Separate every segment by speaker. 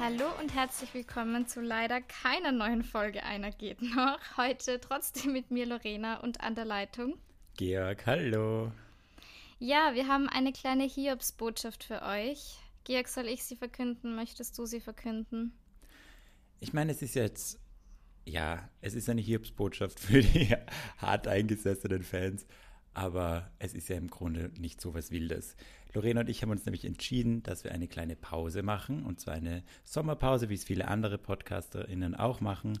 Speaker 1: Hallo und herzlich willkommen zu leider keiner neuen Folge Einer geht noch. Heute trotzdem mit mir Lorena und an der Leitung.
Speaker 2: Georg, hallo.
Speaker 1: Ja, wir haben eine kleine Hiobsbotschaft für euch. Georg, soll ich sie verkünden? Möchtest du sie verkünden?
Speaker 2: Ich meine, es ist jetzt, ja, es ist eine Hiobsbotschaft für die hart eingesessenen Fans, aber es ist ja im Grunde nicht so was Wildes. Lorena und ich haben uns nämlich entschieden, dass wir eine kleine Pause machen, und zwar eine Sommerpause, wie es viele andere PodcasterInnen auch machen,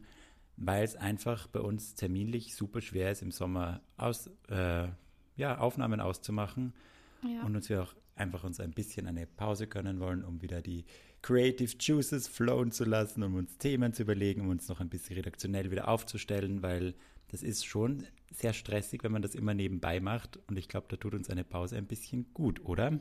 Speaker 2: weil es einfach bei uns terminlich super schwer ist, im Sommer aus, äh, ja, Aufnahmen auszumachen ja. und uns wir auch einfach uns ein bisschen eine Pause gönnen wollen, um wieder die Creative Juices flowen zu lassen, um uns Themen zu überlegen, um uns noch ein bisschen redaktionell wieder aufzustellen, weil das ist schon sehr stressig, wenn man das immer nebenbei macht. Und ich glaube, da tut uns eine Pause ein bisschen gut, oder?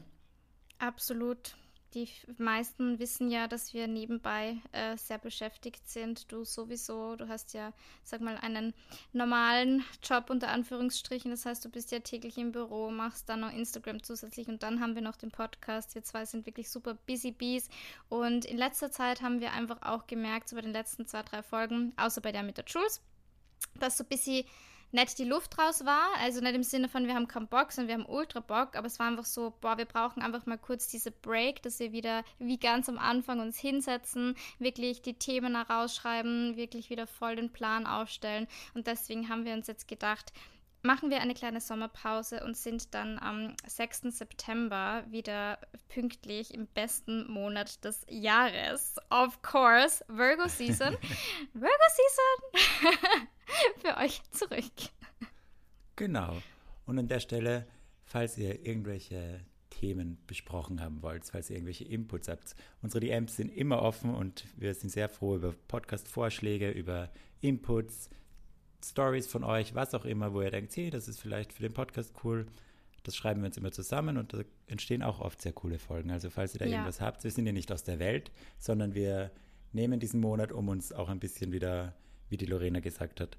Speaker 1: Absolut. Die meisten wissen ja, dass wir nebenbei äh, sehr beschäftigt sind. Du sowieso. Du hast ja, sag mal, einen normalen Job unter Anführungsstrichen. Das heißt, du bist ja täglich im Büro, machst dann noch Instagram zusätzlich und dann haben wir noch den Podcast. Wir zwei sind wirklich super busy bees. Und in letzter Zeit haben wir einfach auch gemerkt, so bei den letzten zwei, drei Folgen, außer bei der mit der Jules, dass so ein bisschen nicht die Luft raus war. Also nicht im Sinne von, wir haben keinen Bock, sondern wir haben ultra Bock. Aber es war einfach so, boah, wir brauchen einfach mal kurz diese Break, dass wir wieder wie ganz am Anfang uns hinsetzen, wirklich die Themen herausschreiben, wirklich wieder voll den Plan aufstellen. Und deswegen haben wir uns jetzt gedacht, machen wir eine kleine Sommerpause und sind dann am 6. September wieder pünktlich im besten Monat des Jahres. Of course, Virgo Season. Virgo Season für euch zurück.
Speaker 2: Genau. Und an der Stelle, falls ihr irgendwelche Themen besprochen haben wollt, falls ihr irgendwelche Inputs habt. Unsere DMs sind immer offen und wir sind sehr froh über Podcast-Vorschläge, über Inputs, Stories von euch, was auch immer, wo ihr denkt, hey, das ist vielleicht für den Podcast cool. Das schreiben wir uns immer zusammen und da entstehen auch oft sehr coole Folgen. Also falls ihr da ja. irgendwas habt, wir sind ja nicht aus der Welt, sondern wir nehmen diesen Monat, um uns auch ein bisschen wieder, wie die Lorena gesagt hat,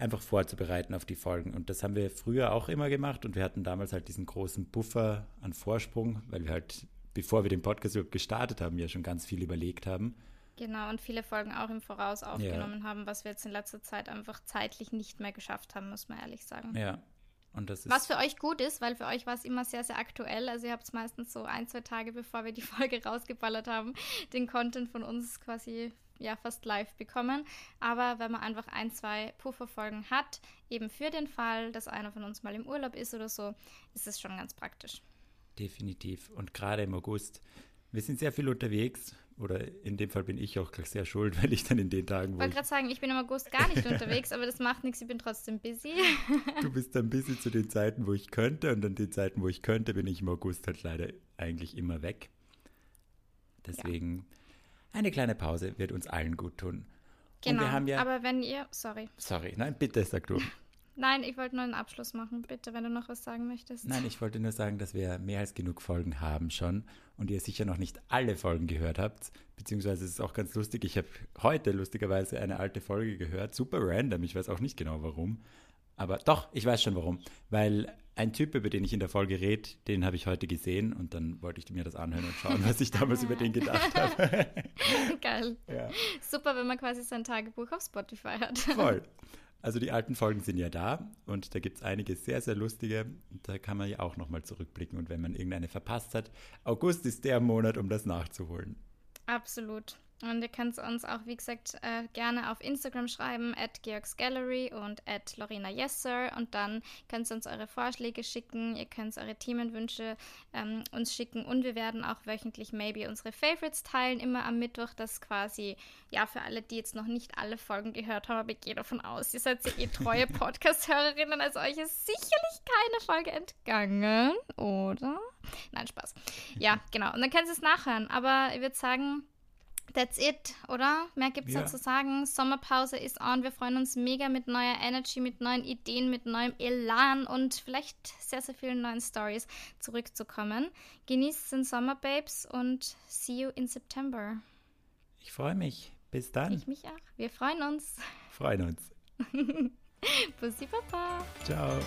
Speaker 2: einfach vorzubereiten auf die Folgen. Und das haben wir früher auch immer gemacht und wir hatten damals halt diesen großen Buffer an Vorsprung, weil wir halt, bevor wir den Podcast überhaupt gestartet haben, ja schon ganz viel überlegt haben.
Speaker 1: Genau, und viele Folgen auch im Voraus aufgenommen ja. haben, was wir jetzt in letzter Zeit einfach zeitlich nicht mehr geschafft haben, muss man ehrlich sagen.
Speaker 2: Ja. Und das ist
Speaker 1: was für euch gut ist, weil für euch war es immer sehr, sehr aktuell. Also ihr habt es meistens so ein, zwei Tage, bevor wir die Folge rausgeballert haben, den Content von uns quasi ja fast live bekommen. Aber wenn man einfach ein, zwei Pufferfolgen hat, eben für den Fall, dass einer von uns mal im Urlaub ist oder so, ist es schon ganz praktisch.
Speaker 2: Definitiv. Und gerade im August wir sind sehr viel unterwegs, oder in dem Fall bin ich auch gleich sehr schuld, weil ich dann in den Tagen.
Speaker 1: Ich wollte gerade sagen, ich bin im August gar nicht unterwegs, aber das macht nichts, ich bin trotzdem busy.
Speaker 2: Du bist dann busy zu den Zeiten, wo ich könnte, und an den Zeiten, wo ich könnte, bin ich im August halt leider eigentlich immer weg. Deswegen ja. Eine kleine Pause wird uns allen gut tun.
Speaker 1: Genau, ja, aber wenn ihr, sorry.
Speaker 2: Sorry, nein, bitte sag du.
Speaker 1: Nein, ich wollte nur einen Abschluss machen, bitte, wenn du noch was sagen möchtest.
Speaker 2: Nein, ich wollte nur sagen, dass wir mehr als genug Folgen haben schon und ihr sicher noch nicht alle Folgen gehört habt. Beziehungsweise es ist auch ganz lustig, ich habe heute lustigerweise eine alte Folge gehört, super random, ich weiß auch nicht genau warum. Aber doch, ich weiß schon warum. Weil ein Typ, über den ich in der Folge rede, den habe ich heute gesehen und dann wollte ich mir das anhören und schauen, was ich damals über den gedacht habe.
Speaker 1: Geil. Ja. Super, wenn man quasi sein Tagebuch auf Spotify hat.
Speaker 2: Voll. Also die alten Folgen sind ja da und da gibt es einige sehr, sehr lustige. Da kann man ja auch nochmal zurückblicken und wenn man irgendeine verpasst hat, August ist der Monat, um das nachzuholen.
Speaker 1: Absolut. Und ihr könnt uns auch, wie gesagt, äh, gerne auf Instagram schreiben, at georgsgallery und at Lorena Yesser. Und dann könnt ihr uns eure Vorschläge schicken, ihr könnt eure Themenwünsche ähm, uns schicken und wir werden auch wöchentlich maybe unsere Favorites teilen, immer am Mittwoch. Das quasi, ja, für alle, die jetzt noch nicht alle Folgen gehört haben, aber ich gehe davon aus, ihr seid ja eh treue Podcast-Hörerinnen, also euch ist sicherlich keine Folge entgangen, oder? Nein, Spaß. Ja, genau. Und dann könnt ihr es nachhören. Aber ich würde sagen, That's it, oder? Mehr gibt es ja. zu sagen. Sommerpause ist on. Wir freuen uns mega mit neuer Energy, mit neuen Ideen, mit neuem Elan und vielleicht sehr, sehr vielen neuen Stories zurückzukommen. Genießt den Sommer, Babes, und see you in September.
Speaker 2: Ich freue mich. Bis dann.
Speaker 1: Ich mich auch. Wir freuen uns.
Speaker 2: Freuen uns.
Speaker 1: Bussi, Papa.
Speaker 2: Ciao.